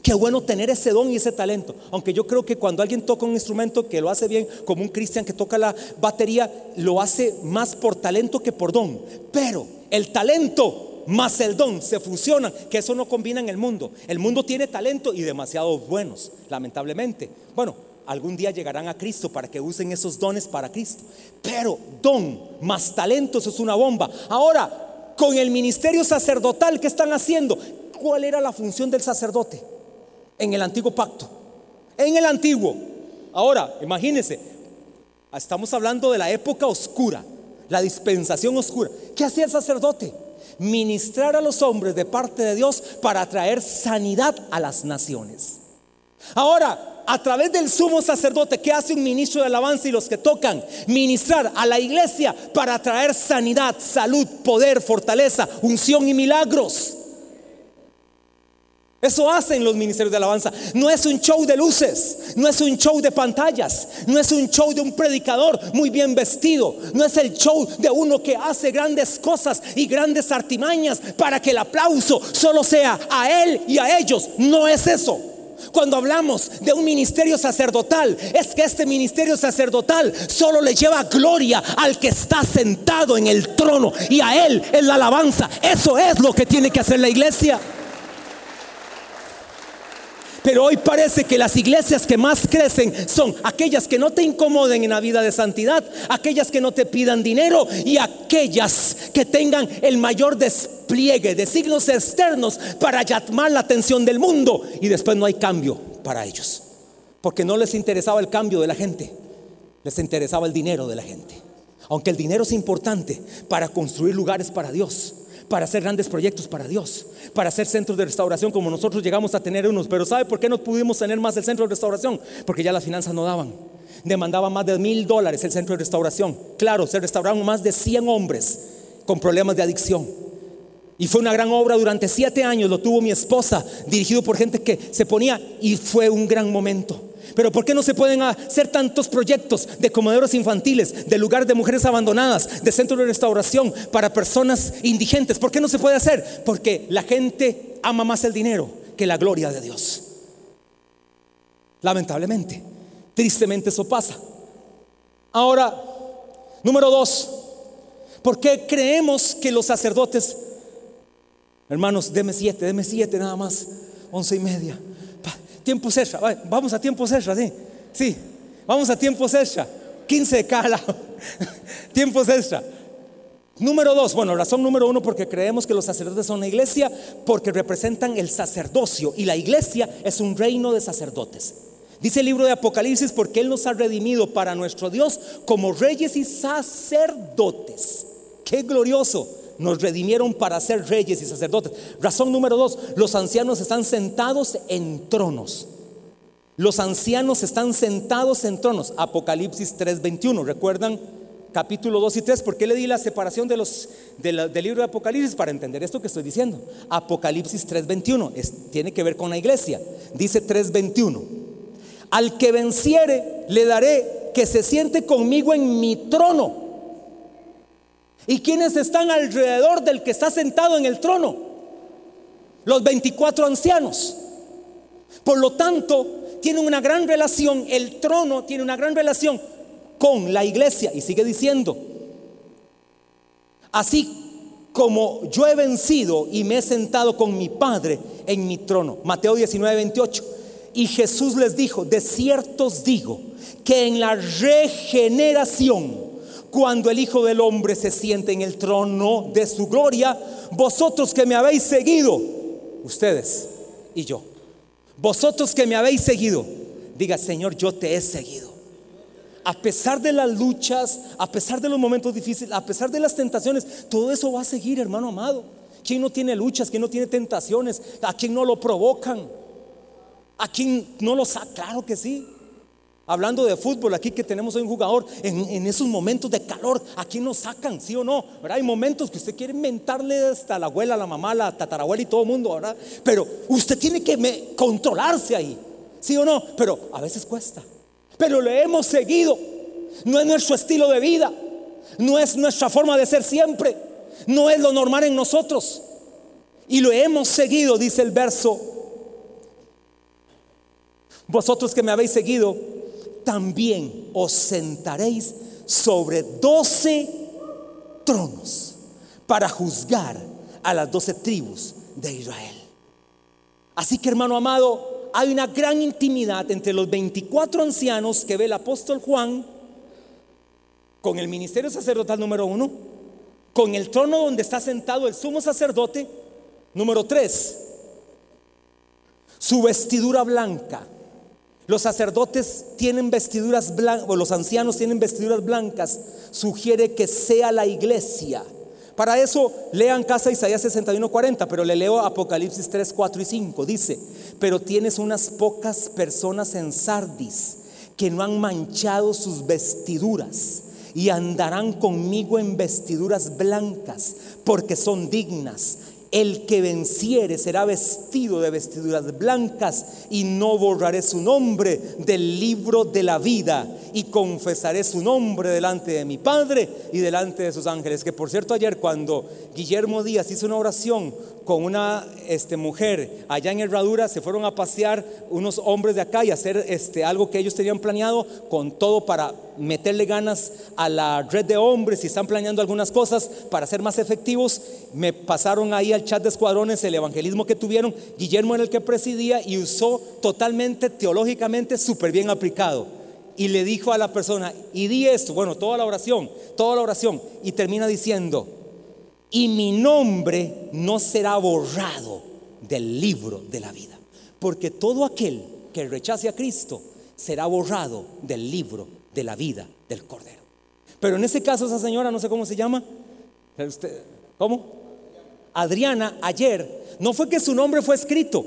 Qué bueno tener ese don y ese talento. Aunque yo creo que cuando alguien toca un instrumento que lo hace bien, como un cristian que toca la batería, lo hace más por talento que por don. Pero el talento más el don se fusionan, que eso no combina en el mundo. El mundo tiene talento y demasiados buenos, lamentablemente. Bueno, algún día llegarán a Cristo para que usen esos dones para Cristo. Pero don más talento, eso es una bomba. Ahora, con el ministerio sacerdotal, ¿qué están haciendo? ¿Cuál era la función del sacerdote? en el antiguo pacto. En el antiguo. Ahora, imagínense, estamos hablando de la época oscura, la dispensación oscura. ¿Qué hacía el sacerdote? Ministrar a los hombres de parte de Dios para traer sanidad a las naciones. Ahora, a través del sumo sacerdote, ¿qué hace un ministro de alabanza y los que tocan? Ministrar a la iglesia para traer sanidad, salud, poder, fortaleza, unción y milagros. Eso hacen los ministerios de alabanza. No es un show de luces, no es un show de pantallas, no es un show de un predicador muy bien vestido, no es el show de uno que hace grandes cosas y grandes artimañas para que el aplauso solo sea a él y a ellos. No es eso. Cuando hablamos de un ministerio sacerdotal, es que este ministerio sacerdotal solo le lleva gloria al que está sentado en el trono y a él en la alabanza. Eso es lo que tiene que hacer la iglesia. Pero hoy parece que las iglesias que más crecen son aquellas que no te incomoden en la vida de santidad, aquellas que no te pidan dinero y aquellas que tengan el mayor despliegue de signos externos para llamar la atención del mundo y después no hay cambio para ellos. Porque no les interesaba el cambio de la gente, les interesaba el dinero de la gente. Aunque el dinero es importante para construir lugares para Dios para hacer grandes proyectos para Dios, para hacer centros de restauración como nosotros llegamos a tener unos. Pero ¿sabe por qué no pudimos tener más el centro de restauración? Porque ya las finanzas no daban. Demandaba más de mil dólares el centro de restauración. Claro, se restauraron más de 100 hombres con problemas de adicción. Y fue una gran obra durante siete años, lo tuvo mi esposa, dirigido por gente que se ponía y fue un gran momento. Pero ¿por qué no se pueden hacer tantos proyectos de comedores infantiles, de lugares de mujeres abandonadas, de centros de restauración para personas indigentes? ¿Por qué no se puede hacer? Porque la gente ama más el dinero que la gloria de Dios. Lamentablemente, tristemente eso pasa. Ahora, número dos, ¿por qué creemos que los sacerdotes, hermanos, deme siete, deme siete nada más, once y media? Tiempo extra, vamos a tiempo extra, sí, sí, vamos a tiempo extra, 15 de cada *laughs* tiempos extra. Número dos, bueno, razón número uno, porque creemos que los sacerdotes son una iglesia, porque representan el sacerdocio y la iglesia es un reino de sacerdotes. Dice el libro de Apocalipsis, porque Él nos ha redimido para nuestro Dios como reyes y sacerdotes. Qué glorioso nos redimieron para ser reyes y sacerdotes. Razón número dos, los ancianos están sentados en tronos. Los ancianos están sentados en tronos. Apocalipsis 3:21. ¿Recuerdan capítulo 2 y 3? ¿Por qué le di la separación del libro de Apocalipsis? Para entender esto que estoy diciendo. Apocalipsis 3:21 tiene que ver con la iglesia. Dice 3:21. Al que venciere le daré que se siente conmigo en mi trono ¿Y quiénes están alrededor del que está sentado en el trono? Los 24 ancianos. Por lo tanto, tiene una gran relación, el trono tiene una gran relación con la iglesia. Y sigue diciendo, así como yo he vencido y me he sentado con mi Padre en mi trono. Mateo 19, 28. Y Jesús les dijo, de cierto os digo que en la regeneración, cuando el Hijo del Hombre se siente en el trono de su gloria, vosotros que me habéis seguido, ustedes y yo, vosotros que me habéis seguido, diga Señor, yo te he seguido. A pesar de las luchas, a pesar de los momentos difíciles, a pesar de las tentaciones, todo eso va a seguir, hermano amado. ¿Quién no tiene luchas? ¿Quién no tiene tentaciones? ¿A quién no lo provocan? ¿A quién no lo saca? Claro que sí. Hablando de fútbol, aquí que tenemos hoy un jugador, en, esos momentos de calor, ¿a quién nos sacan? ¿Sí o no? ¿Verdad? Hay momentos que usted quiere inventarle hasta la abuela, la mamá, la tatarabuela y todo el mundo, ¿verdad? Pero usted tiene que controlarse ahí. ¿Sí o no? Pero a veces cuesta. Pero le hemos seguido. No es nuestro estilo de vida. No es nuestra forma de ser siempre. No es lo normal en nosotros. Y lo hemos seguido, dice el verso. Vosotros que me habéis seguido, también os sentaréis sobre doce tronos para juzgar a las doce tribus de Israel. Así que hermano amado, hay una gran intimidad entre los 24 ancianos que ve el apóstol Juan con el ministerio sacerdotal número uno, con el trono donde está sentado el sumo sacerdote número tres, su vestidura blanca los sacerdotes tienen vestiduras blancas, o los ancianos tienen vestiduras blancas, sugiere que sea la iglesia. Para eso lean casa Isaías 61, 40, pero le leo Apocalipsis 3, 4 y 5. Dice, pero tienes unas pocas personas en Sardis que no han manchado sus vestiduras y andarán conmigo en vestiduras blancas porque son dignas. El que venciere será vestido de vestiduras blancas y no borraré su nombre del libro de la vida y confesaré su nombre delante de mi Padre y delante de sus ángeles. Que por cierto ayer cuando Guillermo Díaz hizo una oración con una este, mujer allá en Herradura, se fueron a pasear unos hombres de acá y hacer este, algo que ellos tenían planeado con todo para meterle ganas a la red de hombres y están planeando algunas cosas para ser más efectivos. Me pasaron ahí al chat de escuadrones el evangelismo que tuvieron. Guillermo era el que presidía y usó totalmente teológicamente súper bien aplicado. Y le dijo a la persona, y di esto, bueno, toda la oración, toda la oración, y termina diciendo, y mi nombre no será borrado del libro de la vida. Porque todo aquel que rechace a Cristo será borrado del libro de la vida del Cordero. Pero en ese caso esa señora, no sé cómo se llama, ¿cómo? Adriana, ayer, no fue que su nombre fue escrito,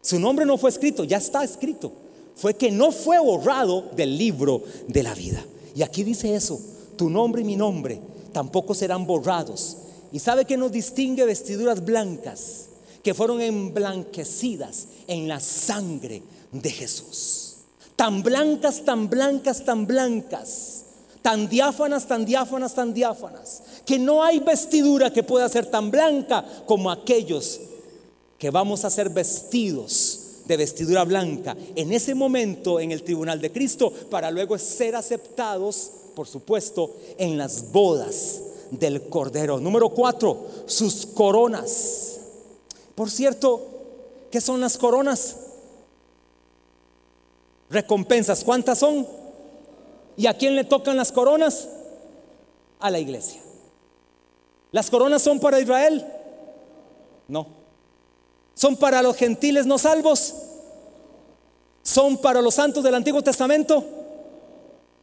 su nombre no fue escrito, ya está escrito, fue que no fue borrado del libro de la vida. Y aquí dice eso, tu nombre y mi nombre tampoco serán borrados. ¿Y sabe que nos distingue vestiduras blancas que fueron emblanquecidas en la sangre de Jesús? Tan blancas, tan blancas, tan blancas, tan diáfanas, tan diáfanas, tan diáfanas, que no hay vestidura que pueda ser tan blanca como aquellos que vamos a ser vestidos de vestidura blanca en ese momento en el tribunal de Cristo para luego ser aceptados por supuesto, en las bodas del Cordero. Número cuatro, sus coronas. Por cierto, ¿qué son las coronas? Recompensas. ¿Cuántas son? ¿Y a quién le tocan las coronas? A la iglesia. ¿Las coronas son para Israel? No. ¿Son para los gentiles no salvos? ¿Son para los santos del Antiguo Testamento?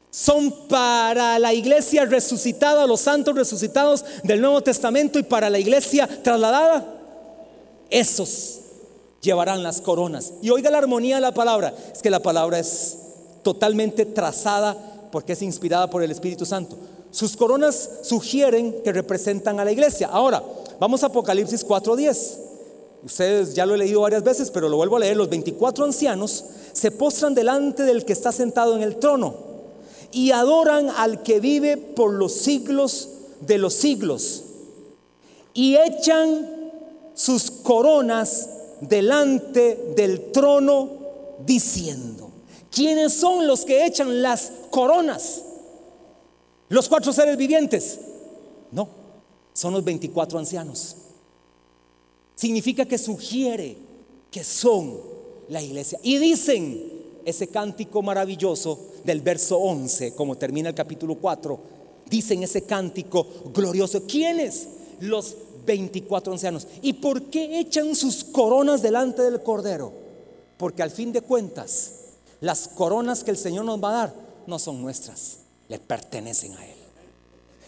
son para la iglesia resucitada, los santos resucitados del Nuevo Testamento y para la iglesia trasladada. Esos llevarán las coronas. Y oiga la armonía de la palabra. Es que la palabra es totalmente trazada porque es inspirada por el Espíritu Santo. Sus coronas sugieren que representan a la iglesia. Ahora, vamos a Apocalipsis 4:10. Ustedes ya lo he leído varias veces, pero lo vuelvo a leer. Los 24 ancianos se postran delante del que está sentado en el trono y adoran al que vive por los siglos de los siglos y echan sus coronas delante del trono diciendo, ¿quiénes son los que echan las coronas? ¿Los cuatro seres vivientes? No, son los 24 ancianos. Significa que sugiere que son la iglesia. Y dicen, ese cántico maravilloso del verso 11, como termina el capítulo 4, dicen ese cántico glorioso. ¿Quiénes? Los 24 ancianos. ¿Y por qué echan sus coronas delante del Cordero? Porque al fin de cuentas, las coronas que el Señor nos va a dar no son nuestras, le pertenecen a Él.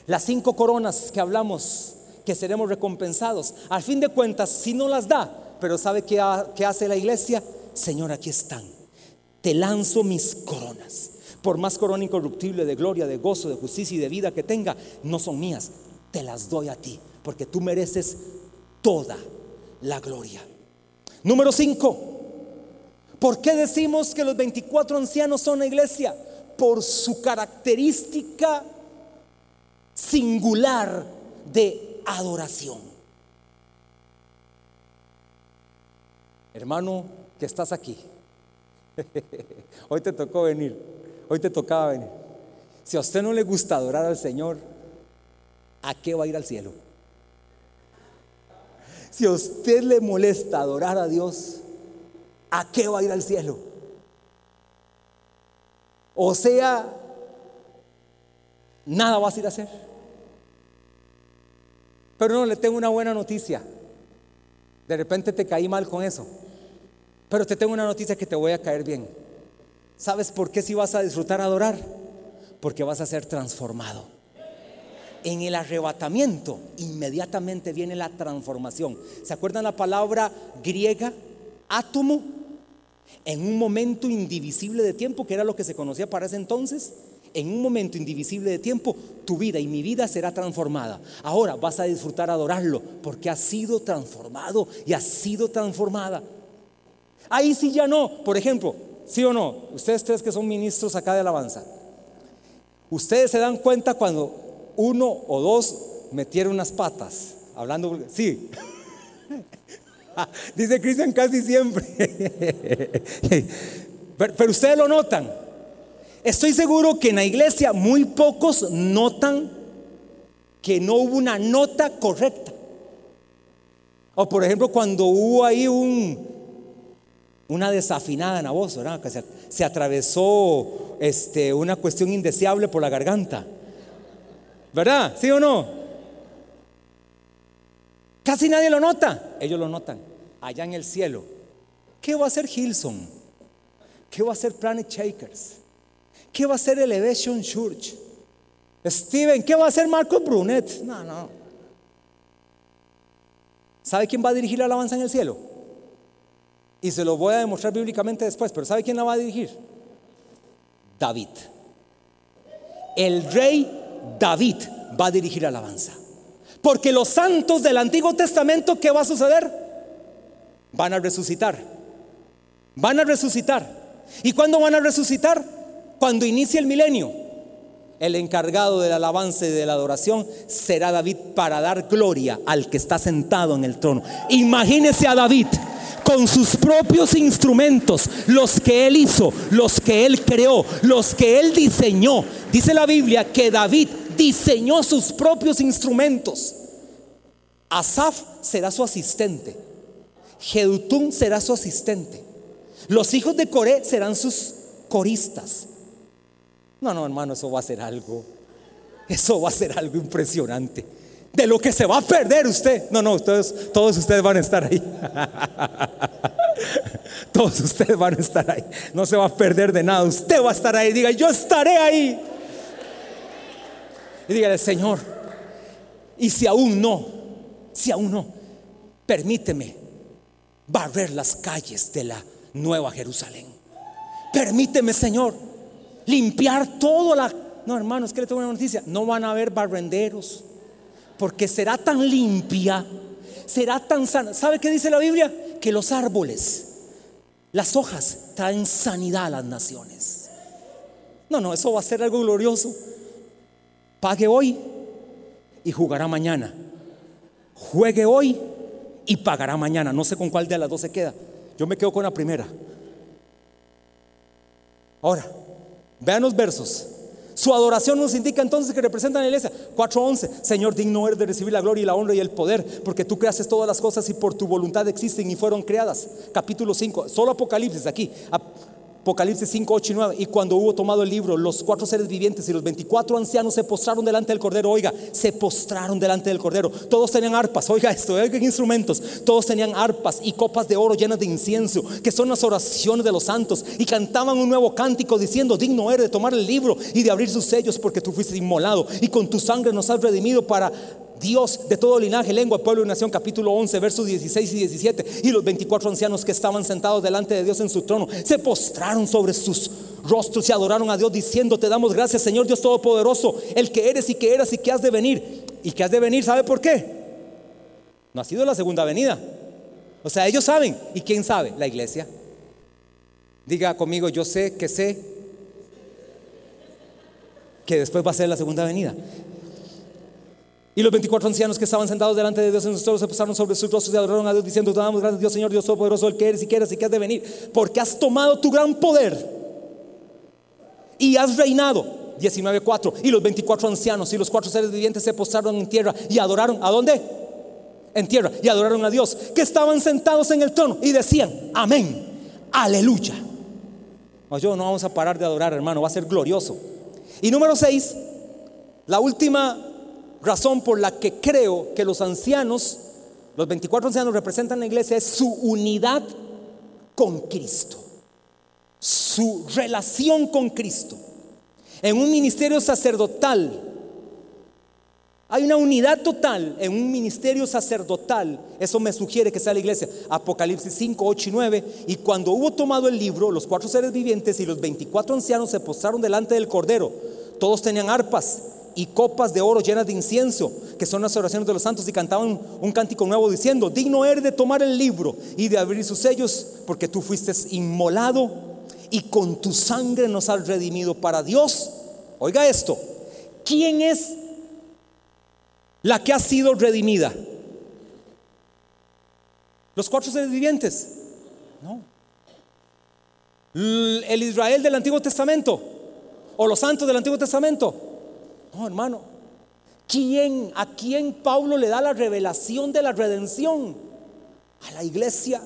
Las cinco coronas que hablamos que seremos recompensados. Al fin de cuentas, si no las da, pero ¿sabe qué, qué hace la iglesia? Señor, aquí están. Te lanzo mis coronas. Por más corona incorruptible de gloria, de gozo, de justicia y de vida que tenga, no son mías. Te las doy a ti, porque tú mereces toda la gloria. Número 5. ¿Por qué decimos que los 24 ancianos son la iglesia? Por su característica singular de adoración. Hermano, que estás aquí. *laughs* Hoy te tocó venir. Hoy te tocaba venir. Si a usted no le gusta adorar al Señor, ¿a qué va a ir al cielo? Si a usted le molesta adorar a Dios, ¿a qué va a ir al cielo? O sea, nada vas a ir a hacer. Pero no, le tengo una buena noticia. De repente te caí mal con eso. Pero te tengo una noticia que te voy a caer bien. ¿Sabes por qué si vas a disfrutar adorar? Porque vas a ser transformado. En el arrebatamiento inmediatamente viene la transformación. ¿Se acuerdan la palabra griega átomo? En un momento indivisible de tiempo, que era lo que se conocía para ese entonces, en un momento indivisible de tiempo, tu vida y mi vida será transformada. Ahora vas a disfrutar adorarlo porque ha sido transformado y ha sido transformada. Ahí sí ya no. Por ejemplo, sí o no, ustedes tres que son ministros acá de alabanza, ustedes se dan cuenta cuando uno o dos metieron unas patas, hablando, sí. *laughs* Dice Cristian casi siempre. *laughs* pero ustedes lo notan. Estoy seguro que en la iglesia muy pocos notan que no hubo una nota correcta. O por ejemplo, cuando hubo ahí un, una desafinada en la voz, ¿verdad? Que se, atravesó este, una cuestión indeseable por la garganta. ¿Verdad? ¿Sí o no? Casi nadie lo nota. Ellos lo notan. Allá en el cielo. ¿Qué va a hacer Hilson? ¿Qué va a hacer Planet Shakers? ¿Qué va a hacer Elevation Church? Steven, ¿qué va a hacer Marco Brunet? No, no. ¿Sabe quién va a dirigir la alabanza en el cielo? Y se lo voy a demostrar bíblicamente después, pero ¿sabe quién la va a dirigir? David. El rey David va a dirigir la alabanza. Porque los santos del Antiguo Testamento, ¿qué va a suceder? Van a resucitar. Van a resucitar. ¿Y cuándo van a resucitar? Cuando inicie el milenio, el encargado del alabanza y de la adoración será David para dar gloria al que está sentado en el trono. Imagínese a David con sus propios instrumentos, los que él hizo, los que él creó, los que él diseñó. Dice la Biblia que David diseñó sus propios instrumentos. Asaf será su asistente. Jedutún será su asistente. Los hijos de Coré serán sus coristas. No, no, hermano, eso va a ser algo. Eso va a ser algo impresionante. De lo que se va a perder usted. No, no, todos, ustedes van a estar ahí. *laughs* Todos ustedes van a estar ahí. No se va a perder de nada. Usted va a estar ahí. Diga, yo estaré ahí. Y dígale, Señor, y si aún no, si aún no, permíteme barrer las calles de la nueva Jerusalén. Permíteme, Señor, limpiar todo la... No, hermanos, que le tengo una noticia. No van a haber barrenderos, porque será tan limpia, será tan sana. ¿Sabe qué dice la Biblia? Que los árboles, las hojas, traen sanidad a las naciones. No, no, eso va a ser algo glorioso. Pague hoy y jugará mañana. Juegue hoy y pagará mañana. No sé con cuál de las dos se queda. Yo me quedo con la primera. Ahora, Vean los versos. Su adoración nos indica entonces que representan la iglesia. 4.11. Señor, digno eres de recibir la gloria y la honra y el poder, porque tú creaste todas las cosas y por tu voluntad existen y fueron creadas. Capítulo 5. Solo Apocalipsis aquí. Apocalipsis 5, 8 y 9. Y cuando hubo tomado el libro, los cuatro seres vivientes y los 24 ancianos se postraron delante del Cordero. Oiga, se postraron delante del Cordero. Todos tenían arpas. Oiga esto, oigan instrumentos. Todos tenían arpas y copas de oro llenas de incienso, que son las oraciones de los santos. Y cantaban un nuevo cántico diciendo, digno eres de tomar el libro y de abrir sus sellos porque tú fuiste inmolado. Y con tu sangre nos has redimido para Dios de todo linaje, lengua, pueblo y nación, capítulo 11, versos 16 y 17. Y los 24 ancianos que estaban sentados delante de Dios en su trono se postraron sobre sus rostros y adoraron a Dios diciendo, te damos gracias Señor Dios Todopoderoso, el que eres y que eras y que has de venir. Y que has de venir, ¿sabe por qué? No ha sido la segunda venida. O sea, ellos saben. ¿Y quién sabe? La iglesia. Diga conmigo, yo sé que sé que después va a ser la segunda venida. Y los 24 ancianos que estaban sentados delante de Dios en sus tronos se posaron sobre sus rostros y adoraron a Dios diciendo, te damos gracias Dios Señor Dios Todopoderoso, el que eres y quieras y que has de venir, porque has tomado tu gran poder y has reinado. 19.4 y los 24 ancianos y los cuatro seres vivientes se postraron en tierra y adoraron. ¿A dónde? En tierra y adoraron a Dios que estaban sentados en el trono y decían, amén, aleluya. Yo no vamos a parar de adorar, hermano, va a ser glorioso. Y número 6, la última razón por la que creo que los ancianos, los 24 ancianos representan la iglesia es su unidad con Cristo, su relación con Cristo. En un ministerio sacerdotal, hay una unidad total en un ministerio sacerdotal. Eso me sugiere que sea la iglesia. Apocalipsis 5, 8 y 9. Y cuando hubo tomado el libro, los cuatro seres vivientes y los 24 ancianos se postraron delante del Cordero. Todos tenían arpas y copas de oro llenas de incienso, que son las oraciones de los santos, y cantaban un cántico nuevo diciendo, digno eres de tomar el libro y de abrir sus sellos, porque tú fuiste inmolado y con tu sangre nos has redimido para Dios. Oiga esto, ¿quién es la que ha sido redimida? Los cuatro seres vivientes. No. El Israel del Antiguo Testamento o los santos del Antiguo Testamento. No, hermano. ¿Quién, a quién Pablo le da la revelación de la redención? A la iglesia.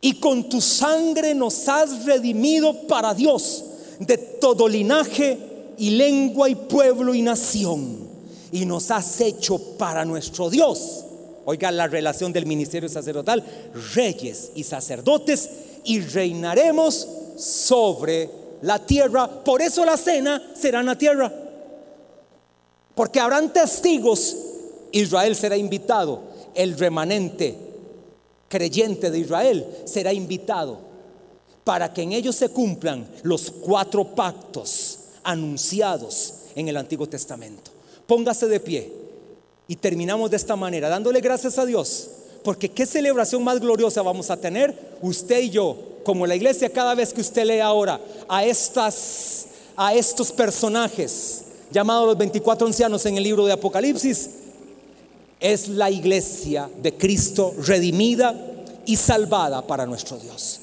Y con tu sangre nos has redimido para Dios de todo linaje y lengua y pueblo y nación. Y nos has hecho para nuestro Dios. Oiga la relación del ministerio sacerdotal, reyes y sacerdotes, y reinaremos sobre la tierra. Por eso la cena será en la tierra. Porque habrán testigos. Israel será invitado. El remanente creyente de Israel será invitado para que en ellos se cumplan los cuatro pactos anunciados en el Antiguo Testamento. Póngase de pie y terminamos de esta manera, dándole gracias a Dios, porque qué celebración más gloriosa vamos a tener usted y yo como la iglesia, cada vez que usted lee ahora a, estas, a estos personajes llamados los 24 ancianos en el libro de Apocalipsis, es la iglesia de Cristo redimida y salvada para nuestro Dios.